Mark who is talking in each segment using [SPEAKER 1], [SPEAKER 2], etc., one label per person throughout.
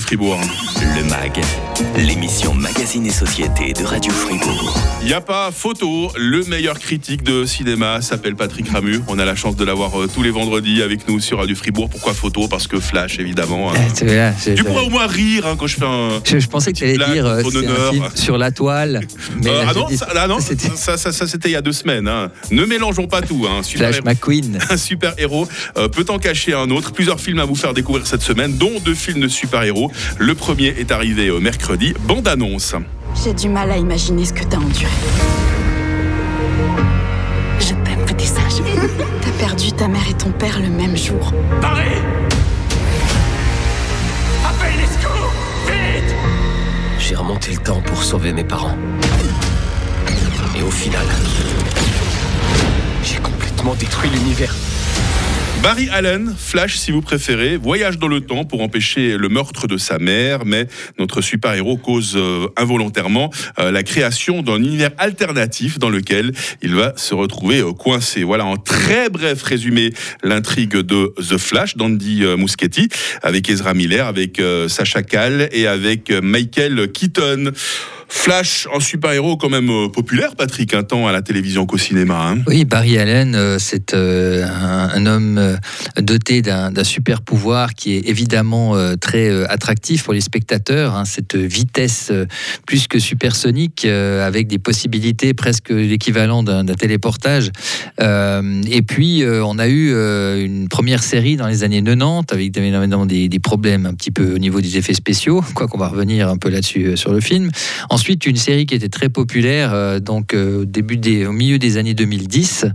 [SPEAKER 1] Fribourg.
[SPEAKER 2] Le MAG, l'émission Magazine et Société de Radio Fribourg.
[SPEAKER 1] Il n'y a pas photo, le meilleur critique de cinéma s'appelle Patrick Ramu. On a la chance de l'avoir euh, tous les vendredis avec nous sur Radio Fribourg. Pourquoi photo? Parce que Flash, évidemment. hein.
[SPEAKER 3] Eh, tu
[SPEAKER 1] pourrais au moins rire hein, quand je fais un.
[SPEAKER 3] je, je pensais que tu allais
[SPEAKER 1] blague
[SPEAKER 3] dire euh,
[SPEAKER 1] en
[SPEAKER 3] c'est un
[SPEAKER 1] honneur.
[SPEAKER 3] film sur la toile. Mais
[SPEAKER 1] Euh,
[SPEAKER 3] là,
[SPEAKER 1] ah
[SPEAKER 3] j'ai
[SPEAKER 1] non,
[SPEAKER 3] dit-
[SPEAKER 1] ça, ah non,
[SPEAKER 3] c'était
[SPEAKER 1] ça, ça, ça, c'était il y a deux semaines. hein. Ne mélangeons pas tout. Hein. Super
[SPEAKER 3] Flash McQueen.
[SPEAKER 1] un super héros euh, peut en cacher un autre. Plusieurs films à vous faire découvrir cette semaine, dont deux films de super héros. Le premier est arrivé euh, mercredi. Bande annonce.
[SPEAKER 4] J'ai du mal à imaginer ce que t'as enduré. Je t'aime, petit sage. T'as perdu ta mère et ton père le même jour.
[SPEAKER 5] Paris Appelle les secours Vite
[SPEAKER 6] J'ai remonté le temps pour sauver mes parents. Et au final, j'ai complètement détruit l'univers.
[SPEAKER 1] Barry Allen, Flash si vous préférez, voyage dans le temps pour empêcher le meurtre de sa mère, mais notre super-héros cause euh, involontairement euh, la création d'un univers alternatif dans lequel il va se retrouver euh, coincé. Voilà en très bref résumé l'intrigue de The Flash d'Andy Muschietti avec Ezra Miller, avec Sacha Kal et avec Michael Keaton. Flash, un super-héros quand même euh, populaire, Patrick, un temps à la télévision qu'au cinéma. hein.
[SPEAKER 3] Oui, Barry Allen, euh, c'est euh, un, homme doté d'un super pouvoir qui est évidemment très attractif pour les spectateurs. hein, cette vitesse plus que supersonique, avec des possibilités presque l'équivalent d'un téléportage. Et puis, on a eu une première série dans les années 90 avec évidemment des, problèmes un petit peu au niveau des effets spéciaux, quoi qu'on va revenir un peu là-dessus sur le film. Ensuite, une série qui était très populaire, euh, donc euh, au début des, au milieu des années 2010,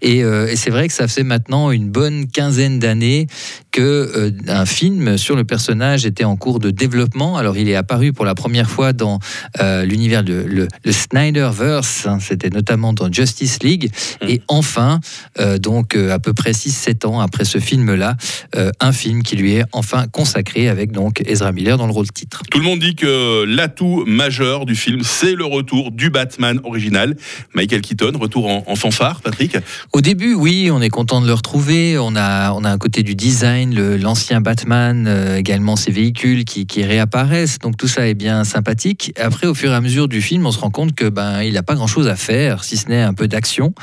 [SPEAKER 3] et, euh, et c'est vrai que ça fait maintenant une bonne quinzaine d'années que un film sur le personnage était en cours de développement. Alors, il est apparu pour la première fois dans l'univers de le, le Snyderverse. hein, C'était notamment dans Justice League. Et enfin, donc à peu près 6-7 ans après ce film-là, un film qui lui est enfin consacré avec donc Ezra Miller dans le rôle titre.
[SPEAKER 1] Tout le monde dit que l'atout majeur du film, c'est le retour du Batman original. Michael Keaton, retour en, en fanfare, Patrick.
[SPEAKER 3] Au début, oui, on est content de le retrouver. On a, on a un côté du design, l'ancien Batman, euh, également ses véhicules qui, qui réapparaissent. Donc tout ça est bien sympathique. Après, au fur et à mesure du film, on se rend compte que ben il n'a pas grand-chose à faire, si ce n'est un peu d'action.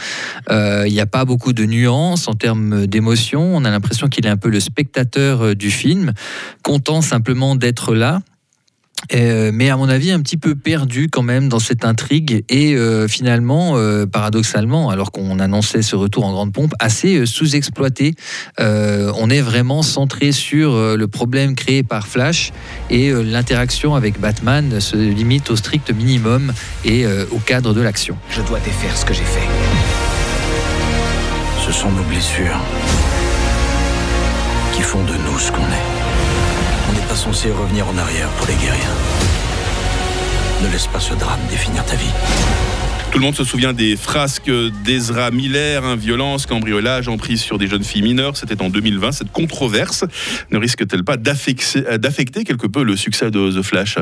[SPEAKER 3] Euh, il n'y a pas beaucoup de nuances en termes d'émotion. On a l'impression qu'il est un peu le spectateur euh, du film, content simplement d'être là. Euh, mais à mon avis un petit peu perdu quand même dans cette intrigue et euh, finalement euh, paradoxalement alors qu'on annonçait ce retour en grande pompe assez sous-exploité on est vraiment centré sur le problème créé par Flash et l'interaction avec Batman se limite au strict minimum et au cadre de l'action
[SPEAKER 6] Je dois défaire ce que j'ai fait.
[SPEAKER 5] Ce sont nos blessures qui font de nous ce qu'on est. Pas censé revenir en arrière pour les guérir. Ne laisse pas ce drame définir ta vie.
[SPEAKER 1] Tout le monde se souvient des frasques d'Ezra Miller, hein, violence, cambriolage, emprise sur des jeunes filles mineures. C'était en 2020. Cette controverse ne risque-t-elle pas d'affecter d'affecter quelque peu le succès de The Flash?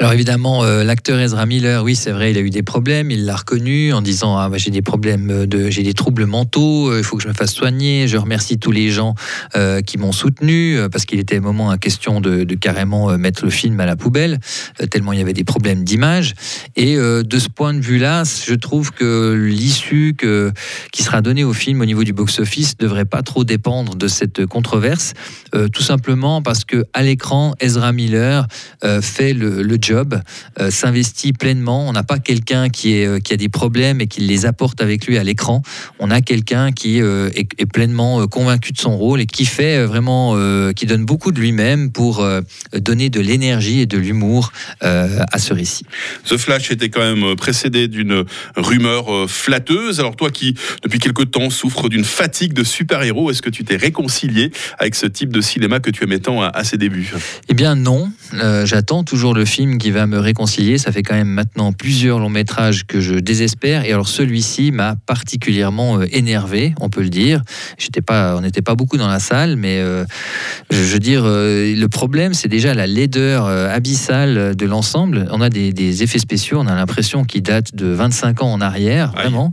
[SPEAKER 3] Alors évidemment, euh, l'acteur Ezra Miller, oui, c'est vrai, il a eu des problèmes. Il l'a reconnu en disant ah, bah, j'ai des problèmes j'ai des troubles mentaux. euh, Il faut que je me fasse soigner. Je remercie tous les gens euh, qui m'ont soutenu euh, parce qu'il était un moment à question de, carrément euh, mettre le film à la poubelle euh, tellement il y avait des problèmes d'image. Et euh, de ce point de vue-là, je trouve que l'issue que, qui sera donnée au film au niveau du box-office ne devrait pas trop dépendre de cette controverse, euh, tout simplement parce que à l'écran, Ezra Miller euh, fait le, job, euh, s'investit pleinement. On n'a pas quelqu'un qui, est, qui a des problèmes et qui les apporte avec lui à l'écran. On a quelqu'un qui est, est pleinement convaincu de son rôle et qui fait vraiment, qui donne beaucoup de lui-même pour donner de l'énergie et de l'humour à ce récit.
[SPEAKER 1] The Flash était quand même précédé d'une rumeur euh, flatteuse. Alors toi qui, depuis quelque temps, souffres d'une fatigue de super-héros, est-ce que tu t'es réconcilié avec ce type de cinéma que tu aimais tant à, ses débuts?
[SPEAKER 3] Eh bien non, Euh, j'attends toujours le film qui va me réconcilier. Ça fait quand même maintenant plusieurs longs métrages que je désespère. Et alors celui-ci m'a particulièrement euh, énervé, on peut le dire. Pas, on n'était pas beaucoup dans la salle, mais je veux dire, le problème c'est déjà la laideur abyssale de l'ensemble. On a des, des effets spéciaux, on a l'impression qu'ils datent de 25 25 ans en arrière,
[SPEAKER 1] Aïe.
[SPEAKER 3] vraiment.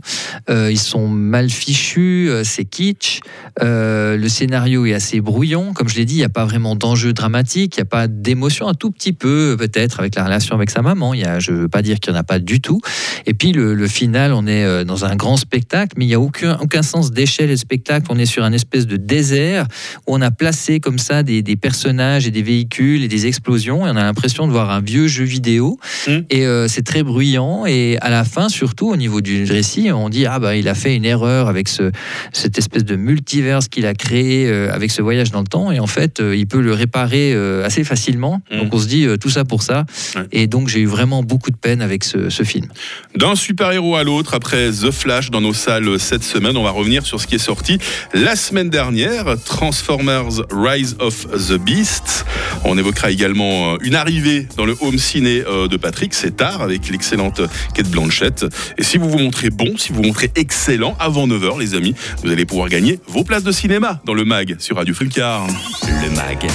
[SPEAKER 3] Euh, ils sont mal fichus, euh, c'est kitsch. Euh, le scénario est assez brouillon. Comme je l'ai dit, il n'y a pas vraiment d'enjeu dramatique, il n'y a pas d'émotion, un tout petit peu peut-être avec la relation avec sa maman. Il y a, je ne veux pas dire qu'il n'y en a pas du tout. Et puis le, le final, on est dans un grand spectacle, mais il n'y a aucun, aucun sens d'échelle et spectacle. On est sur un espèce de désert où on a placé comme ça des, des personnages et des véhicules et des explosions. Et on a l'impression de voir un vieux jeu vidéo.
[SPEAKER 1] Mm.
[SPEAKER 3] Et c'est très bruyant. Et à la fin, surtout au niveau du récit, on dit ah bah il a fait une erreur avec ce, cette espèce de multiverse qu'il a créé euh, avec ce voyage dans le temps. Et en fait, euh, il peut le réparer euh, assez facilement.
[SPEAKER 1] Mm.
[SPEAKER 3] Donc on se dit euh, tout ça pour ça.
[SPEAKER 1] Ouais.
[SPEAKER 3] Et donc j'ai eu vraiment beaucoup de peine avec ce, ce film.
[SPEAKER 1] D'un super-héros à l'autre, après The Flash dans nos salles cette semaine, on va revenir sur ce qui est sorti la semaine dernière, Transformers Rise of the Beast. On évoquera également euh, une arrivée dans le home ciné euh, de Patrick, c'est tard, avec l'excellente Kate Blanchett. Et si vous vous montrez bon, si vous vous montrez excellent, avant 9h, les amis, vous allez pouvoir gagner vos places de cinéma dans le MAG sur Radio Fulcar.
[SPEAKER 2] Le MAG,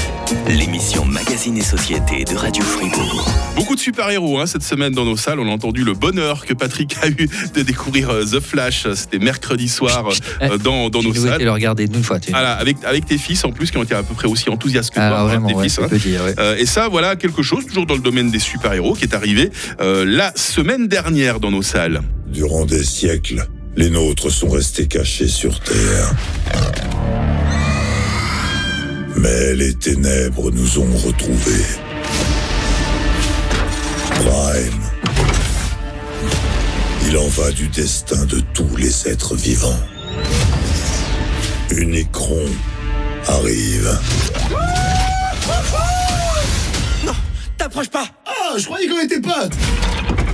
[SPEAKER 2] l'émission Magazine et Société de Radio Fribourg.
[SPEAKER 1] Beaucoup de super-héros hein, cette semaine dans nos salles. On a entendu le bonheur que Patrick a eu de découvrir euh, The Flash. C'était mercredi soir euh, dans, dans nos salles.
[SPEAKER 3] le regarder d'une fois. tu-
[SPEAKER 1] Voilà, avec, avec tes fils en plus qui ont été à peu près aussi enthousiastes que toi,
[SPEAKER 3] Ah,
[SPEAKER 1] hein,
[SPEAKER 3] vraiment,
[SPEAKER 1] tes
[SPEAKER 3] ouais,
[SPEAKER 1] fils. hein.
[SPEAKER 3] peux dire. ouais.
[SPEAKER 1] Euh, et ça, voilà quelque chose, toujours dans le domaine des super-héros, qui est arrivé euh, la semaine dernière dans nos salles.
[SPEAKER 7] Durant des siècles, les nôtres sont restés cachés sur Terre. Mais les ténèbres nous ont retrouvés. Prime. Il en va du destin de tous les êtres vivants. Unicron arrive.
[SPEAKER 5] T'approches pas
[SPEAKER 7] Ah, je croyais qu'on était potes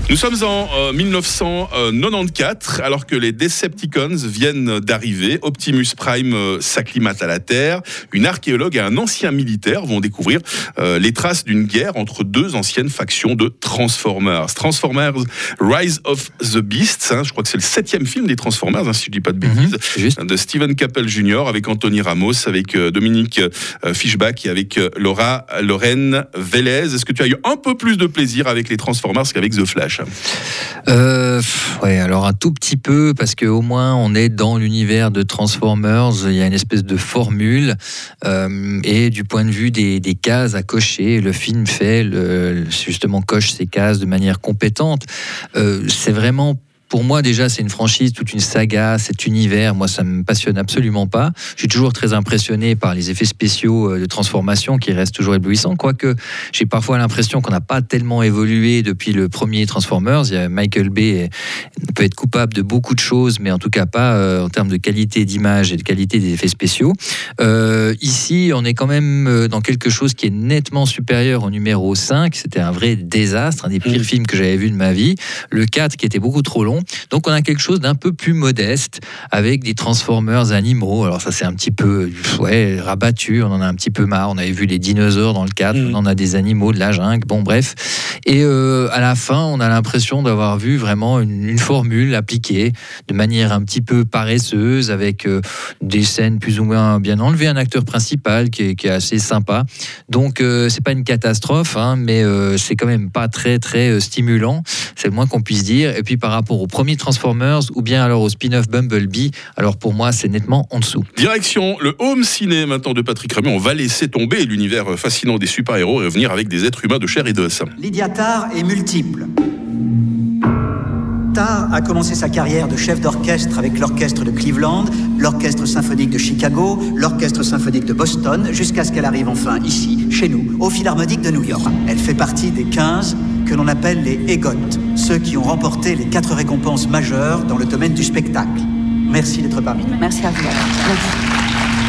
[SPEAKER 1] Nous sommes en euh, 1994, alors que les Decepticons viennent d'arriver. Optimus Prime euh, s'acclimate à la Terre. Une archéologue et un ancien militaire vont découvrir euh, les traces d'une guerre entre deux anciennes factions de Transformers. Transformers Rise of the Beasts, hein, je crois que c'est le septième film des Transformers, hein, si je dis pas de bêtises.
[SPEAKER 3] Mhm, juste.
[SPEAKER 1] de Steven Cappell Jr. avec Anthony Ramos, avec euh, Dominique euh, Fishback et avec euh, Laura Lorraine Vélez. Est-ce que tu as eu un peu plus de plaisir avec les Transformers qu'avec The Flash?
[SPEAKER 3] Euh, pff, ouais, alors un tout petit peu, parce qu'au moins on est dans l'univers de Transformers, il y a une espèce de formule, euh, et du point de vue des, cases à cocher, le film fait, justement, coche ces cases de manière compétente. Euh, c'est vraiment. Pour moi, déjà, c'est une franchise, toute une saga, cet univers. Moi, ça me passionne absolument pas. Je suis toujours très impressionné par les effets spéciaux euh, de transformation qui restent toujours éblouissants. Quoique, j'ai parfois l'impression qu'on n'a pas tellement évolué depuis le premier Transformers. Il y a Michael Bay peut être coupable de beaucoup de choses, mais en tout cas pas euh, en termes de qualité d'image et de qualité des effets spéciaux. Euh, ici, on est quand même dans quelque chose qui est nettement supérieur au numéro 5. C'était un vrai désastre, un des pires
[SPEAKER 1] Mm.
[SPEAKER 3] films que j'avais vu de ma vie. Le 4 qui était beaucoup trop long. Donc on a quelque chose d'un peu plus modeste avec des Transformers animaux. Alors ça c'est un petit peu ouais, rabattu, on en a un petit peu marre. On avait vu les dinosaures dans le 4,
[SPEAKER 1] Mm.
[SPEAKER 3] on en a des animaux de la jungle. Bon bref. Et euh, à la fin, on a l'impression d'avoir vu vraiment une, une formule appliquée de manière un petit peu paresseuse, avec euh, des scènes plus ou moins bien enlevées, un acteur principal qui est, qui est assez sympa. Donc euh, c'est pas une catastrophe, hein, mais c'est quand même pas très très stimulant. C'est le moins qu'on puisse dire. Et puis par rapport au premier Transformers ou bien alors au spin-off Bumblebee, alors pour moi c'est nettement en dessous.
[SPEAKER 1] Direction le home ciné maintenant de Patrick Ramu. On va laisser tomber l'univers fascinant des super-héros et revenir avec des êtres humains de chair et d'os.
[SPEAKER 8] Lydia Tarr est multiple. Tarr a commencé sa carrière de chef d'orchestre avec l'orchestre de Cleveland, l'orchestre symphonique de Chicago, l'orchestre symphonique de Boston, jusqu'à ce qu'elle arrive enfin ici, chez nous, au Philharmonique de New York. Elle fait partie des 15 que l'on appelle les EGOT, ceux qui ont remporté les quatre récompenses majeures dans le domaine du spectacle. Merci d'être parmi nous.
[SPEAKER 4] Merci à vous.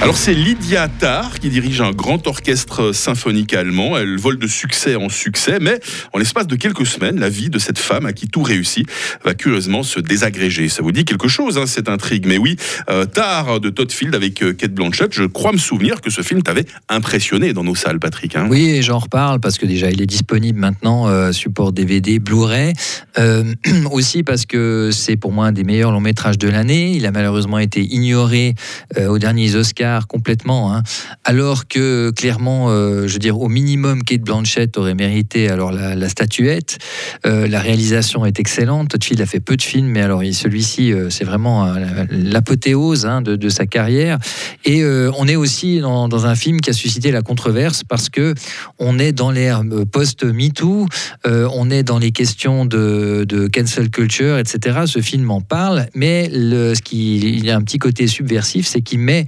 [SPEAKER 1] Alors c'est Lydia Tarr qui dirige un grand orchestre symphonique allemand. Elle vole de succès en succès, mais en l'espace de quelques semaines, la vie de cette femme à qui tout réussit va curieusement se désagréger. Ça vous dit quelque chose, hein, cette intrigue? Mais oui, euh, Tarr de Todd Field avec euh, Kate Blanchett, je crois me souvenir que ce film t'avait impressionné dans nos salles, Patrick. hein.
[SPEAKER 3] Oui, et j'en reparle parce que déjà il est disponible maintenant, euh, support DVD, Blu-ray. Euh, aussi parce que c'est pour moi un des meilleurs longs métrages de l'année. Il a malheureusement été ignoré aux derniers Oscars complètement. hein. alors que clairement, euh, je veux dire, au minimum, Kate Blanchett aurait mérité alors la, statuette. Euh, la réalisation est excellente. Todd a fait peu de films, mais alors celui-ci, euh, c'est vraiment l'apothéose hein, de, sa carrière. Et on est aussi dans, un film qui a suscité la controverse parce que on est dans l'ère post-MeToo, on est dans les questions de, cancel culture, etc. Ce film en parle, mais le, ce qui, il y a un petit côté subversif, c'est qu'il met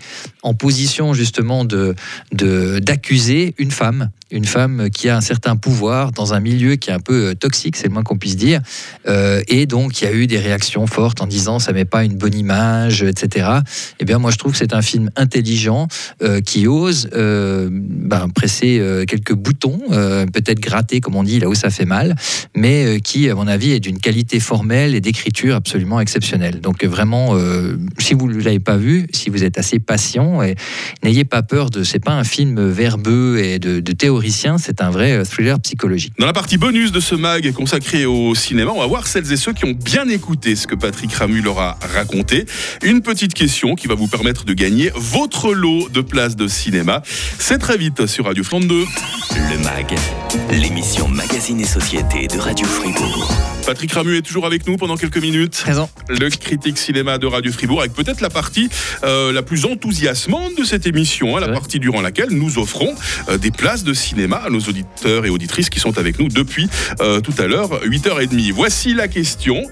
[SPEAKER 3] position justement de d'accuser une femme, une femme qui a un certain pouvoir dans un milieu qui est un peu euh, toxique, c'est le moins qu'on puisse dire. Euh, et donc il y a eu des réactions fortes en disant ça met pas une bonne image, etc. Eh bien moi je trouve que c'est un film intelligent euh, qui ose ben, presser quelques boutons, peut-être gratter comme on dit là où ça fait mal, mais qui à mon avis est d'une qualité formelle et d'écriture absolument exceptionnelle. Donc vraiment, si vous ne l'avez pas vu, si vous êtes assez patient, et n'ayez pas peur de, c'est pas un film verbeux et de, de théoricien, c'est un vrai euh, thriller psychologique.
[SPEAKER 1] Dans la partie bonus de ce mag consacré au cinéma, on va voir celles et ceux qui ont bien écouté ce que Patrick Ramu leur a raconté. Une petite question qui va vous permettre de gagner votre lot de places de cinéma. C'est très vite sur Radio Flandre 2.
[SPEAKER 2] Le MAG, l'émission Magazine et Société de Radio Fribourg.
[SPEAKER 1] Patrick Ramu est toujours avec nous pendant quelques minutes.
[SPEAKER 3] Présent.
[SPEAKER 1] Le critique cinéma de Radio Fribourg, avec peut-être la partie euh, la plus enthousiasmante de cette émission, hein, la partie durant laquelle nous offrons euh, des places de cinéma à nos auditeurs et auditrices qui sont avec nous depuis euh, tout à l'heure, 8h30. Voici la question.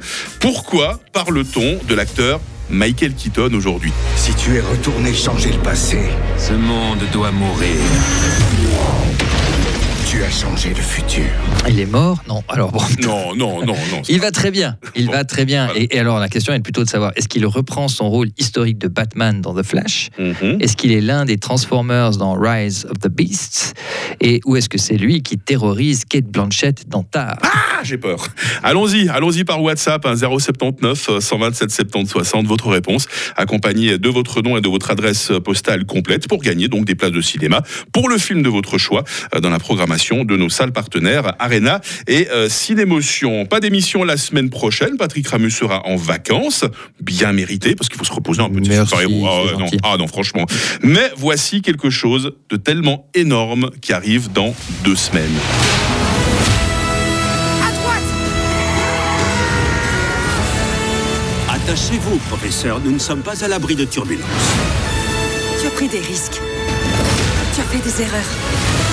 [SPEAKER 1] Pourquoi parle-t-on de l'acteur Michael Keaton aujourd'hui?
[SPEAKER 9] Si tu es retourné changer le passé,
[SPEAKER 5] Ce monde doit mourir.
[SPEAKER 9] Tu as changé le futur.
[SPEAKER 3] Il est mort Non. Alors bon.
[SPEAKER 1] Non, non, non, non.
[SPEAKER 3] Il va très bien. Il
[SPEAKER 1] Bon,
[SPEAKER 3] va très bien.
[SPEAKER 1] voilà.
[SPEAKER 3] Et, et alors la question est plutôt de savoir est-ce qu'il reprend son rôle historique de Batman dans The Flash
[SPEAKER 1] Mhm.
[SPEAKER 3] Est-ce qu'il est l'un des Transformers dans Rise of the Beasts Et ou est-ce que c'est lui qui terrorise Kate Blanchett dans Tar
[SPEAKER 1] Ah, j'ai peur. Allons-y, allons-y par WhatsApp, hein, 079 euh, 127 70 60, votre réponse, accompagnée de votre nom et de votre adresse postale complète pour gagner donc des places de cinéma pour le film de votre choix euh, dans la programmation de nos salles partenaires Arena et euh, Cinémotion. Pas d'émission la semaine prochaine, Patrick Ramus sera en vacances, bien mérité parce qu'il faut se reposer un super-héros. Ah, non, ah non, franchement. Mais voici quelque chose de tellement énorme qui arrive dans deux semaines.
[SPEAKER 10] Attachez-vous, professeur, nous ne sommes pas à l'abri de turbulences.
[SPEAKER 4] Tu as pris des risques. Tu as fait des erreurs.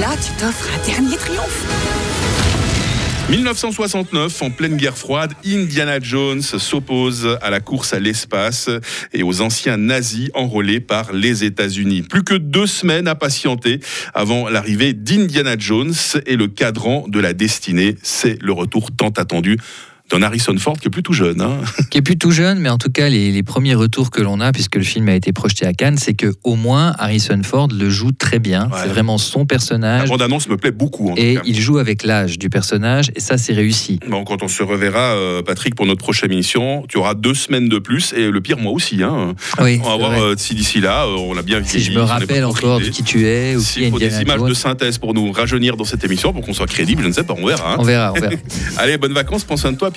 [SPEAKER 4] Là, tu t'offres un dernier triomphe.
[SPEAKER 1] 1969, en pleine guerre froide, Indiana Jones s'oppose à la course à l'espace et aux anciens nazis enrôlés par les États-Unis. Plus que deux semaines à patienter avant l'arrivée d'Indiana Jones et le cadran de la destinée. C'est le retour tant attendu d'un Harrison Ford qui est plutôt jeune. hein.
[SPEAKER 3] Qui est plus tout jeune, mais en tout cas, les, les premiers retours que l'on a, puisque le film a été projeté à Cannes, c'est que au moins Harrison Ford le joue très bien.
[SPEAKER 1] Ouais.
[SPEAKER 3] C'est vraiment son
[SPEAKER 1] La
[SPEAKER 3] personnage.
[SPEAKER 1] bande-annonce me plaît beaucoup. en tout
[SPEAKER 3] Et
[SPEAKER 1] cas.
[SPEAKER 3] il joue avec l'âge du personnage, et ça, c'est réussi.
[SPEAKER 1] Bon, quand on se reverra, euh, Patrick, pour notre prochaine émission, tu auras deux semaines de plus et le pire, moi aussi. Hein.
[SPEAKER 3] Oui,
[SPEAKER 1] On va voir euh, si d'ici là, euh, on a bien
[SPEAKER 3] si je me rappelle encore de qui tu es, ou qui
[SPEAKER 1] S'il
[SPEAKER 3] est
[SPEAKER 1] faut des images de synthèse pour nous rajeunir dans cette émission, pour qu'on soit crédible, je ne sais pas, on verra. hein.
[SPEAKER 3] On verra, on verra.
[SPEAKER 1] Allez, bonnes vacances, prends soin de toi,